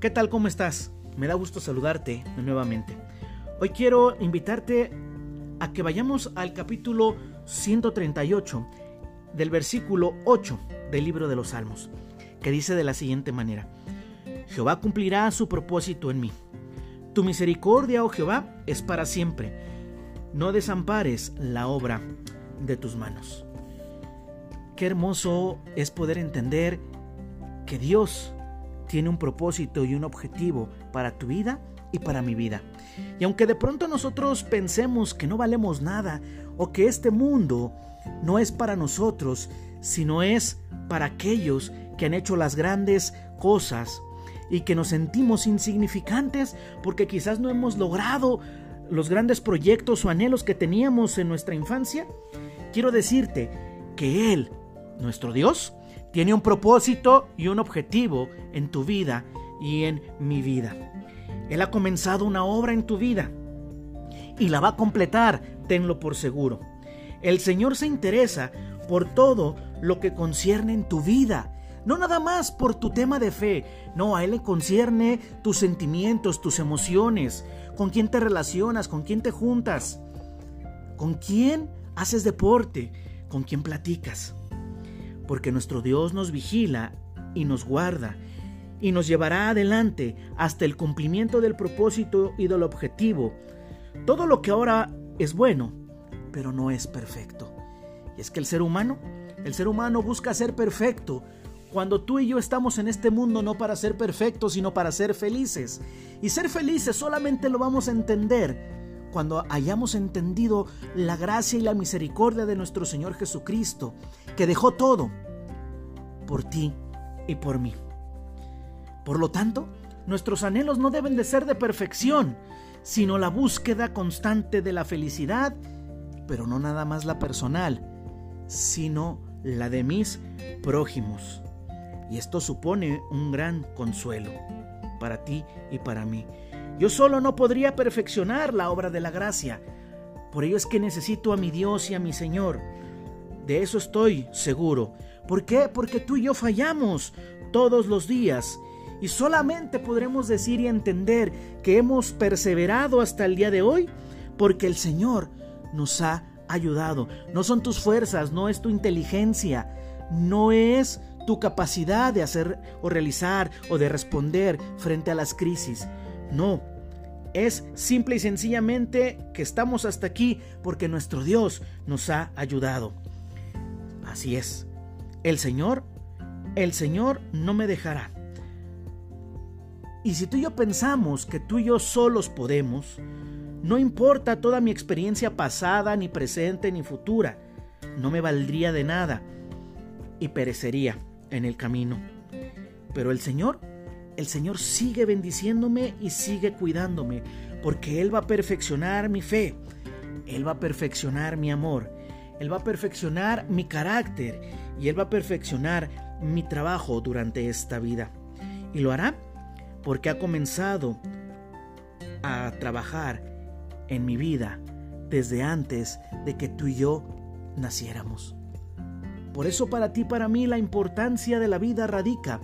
¿Qué tal? ¿Cómo estás? Me da gusto saludarte nuevamente. Hoy quiero invitarte a que vayamos al capítulo 138 del versículo 8 del libro de los Salmos, que dice de la siguiente manera, Jehová cumplirá su propósito en mí. Tu misericordia, oh Jehová, es para siempre. No desampares la obra de tus manos. Qué hermoso es poder entender que Dios tiene un propósito y un objetivo para tu vida y para mi vida. Y aunque de pronto nosotros pensemos que no valemos nada o que este mundo no es para nosotros, sino es para aquellos que han hecho las grandes cosas y que nos sentimos insignificantes porque quizás no hemos logrado los grandes proyectos o anhelos que teníamos en nuestra infancia, quiero decirte que Él, nuestro Dios, tiene un propósito y un objetivo en tu vida y en mi vida. Él ha comenzado una obra en tu vida y la va a completar, tenlo por seguro. El Señor se interesa por todo lo que concierne en tu vida, no nada más por tu tema de fe, no, a Él le concierne tus sentimientos, tus emociones, con quién te relacionas, con quién te juntas, con quién haces deporte, con quién platicas porque nuestro Dios nos vigila y nos guarda y nos llevará adelante hasta el cumplimiento del propósito y del objetivo. Todo lo que ahora es bueno, pero no es perfecto. Y es que el ser humano, el ser humano busca ser perfecto, cuando tú y yo estamos en este mundo no para ser perfectos, sino para ser felices. Y ser felices solamente lo vamos a entender cuando hayamos entendido la gracia y la misericordia de nuestro Señor Jesucristo, que dejó todo por ti y por mí. Por lo tanto, nuestros anhelos no deben de ser de perfección, sino la búsqueda constante de la felicidad, pero no nada más la personal, sino la de mis prójimos. Y esto supone un gran consuelo para ti y para mí. Yo solo no podría perfeccionar la obra de la gracia. Por ello es que necesito a mi Dios y a mi Señor. De eso estoy seguro. ¿Por qué? Porque tú y yo fallamos todos los días. Y solamente podremos decir y entender que hemos perseverado hasta el día de hoy porque el Señor nos ha ayudado. No son tus fuerzas, no es tu inteligencia, no es tu capacidad de hacer o realizar o de responder frente a las crisis. No, es simple y sencillamente que estamos hasta aquí porque nuestro Dios nos ha ayudado. Así es, el Señor, el Señor no me dejará. Y si tú y yo pensamos que tú y yo solos podemos, no importa toda mi experiencia pasada, ni presente, ni futura, no me valdría de nada y perecería en el camino. Pero el Señor el Señor sigue bendiciéndome y sigue cuidándome, porque Él va a perfeccionar mi fe, Él va a perfeccionar mi amor, Él va a perfeccionar mi carácter y Él va a perfeccionar mi trabajo durante esta vida. Y lo hará porque ha comenzado a trabajar en mi vida desde antes de que tú y yo naciéramos. Por eso para ti, para mí, la importancia de la vida radica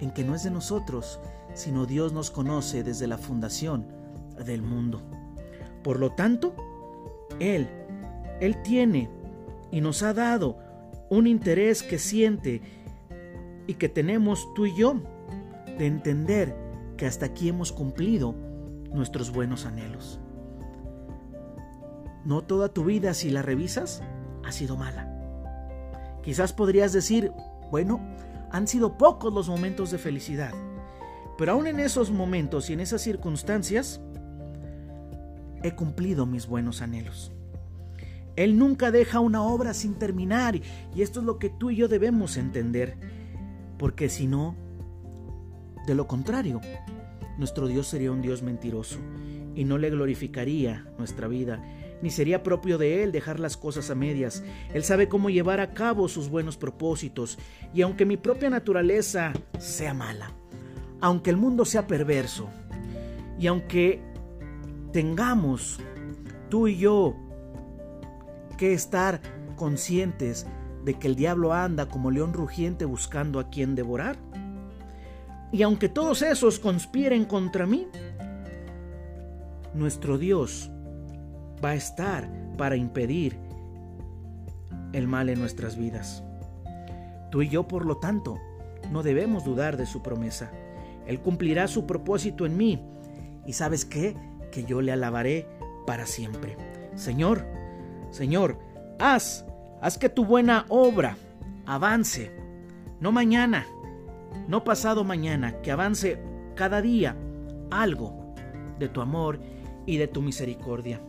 en que no es de nosotros, sino Dios nos conoce desde la fundación del mundo. Por lo tanto, Él, Él tiene y nos ha dado un interés que siente y que tenemos tú y yo de entender que hasta aquí hemos cumplido nuestros buenos anhelos. No toda tu vida, si la revisas, ha sido mala. Quizás podrías decir, bueno, han sido pocos los momentos de felicidad. Pero aún en esos momentos y en esas circunstancias, he cumplido mis buenos anhelos. Él nunca deja una obra sin terminar y esto es lo que tú y yo debemos entender, porque si no, de lo contrario, nuestro Dios sería un Dios mentiroso y no le glorificaría nuestra vida ni sería propio de él dejar las cosas a medias. Él sabe cómo llevar a cabo sus buenos propósitos, y aunque mi propia naturaleza sea mala, aunque el mundo sea perverso, y aunque tengamos tú y yo que estar conscientes de que el diablo anda como león rugiente buscando a quien devorar, Y aunque todos esos conspiren contra mí, nuestro Dios va a estar para impedir el mal en nuestras vidas. Tú y yo, por lo tanto, no debemos dudar de su promesa. Él cumplirá su propósito en mí. ¿Y sabes qué? Que yo le alabaré para siempre. Señor, Señor, haz, haz que tu buena obra avance. No mañana, no pasado mañana, que avance cada día algo de tu amor y de tu misericordia.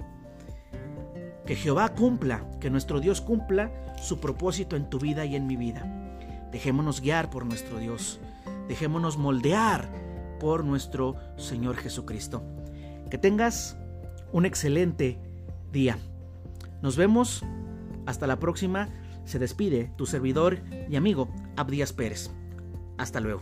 Que Jehová cumpla, que nuestro Dios cumpla su propósito en tu vida y en mi vida. Dejémonos guiar por nuestro Dios. Dejémonos moldear por nuestro Señor Jesucristo. Que tengas un excelente día. Nos vemos. Hasta la próxima. Se despide tu servidor y amigo Abdías Pérez. Hasta luego.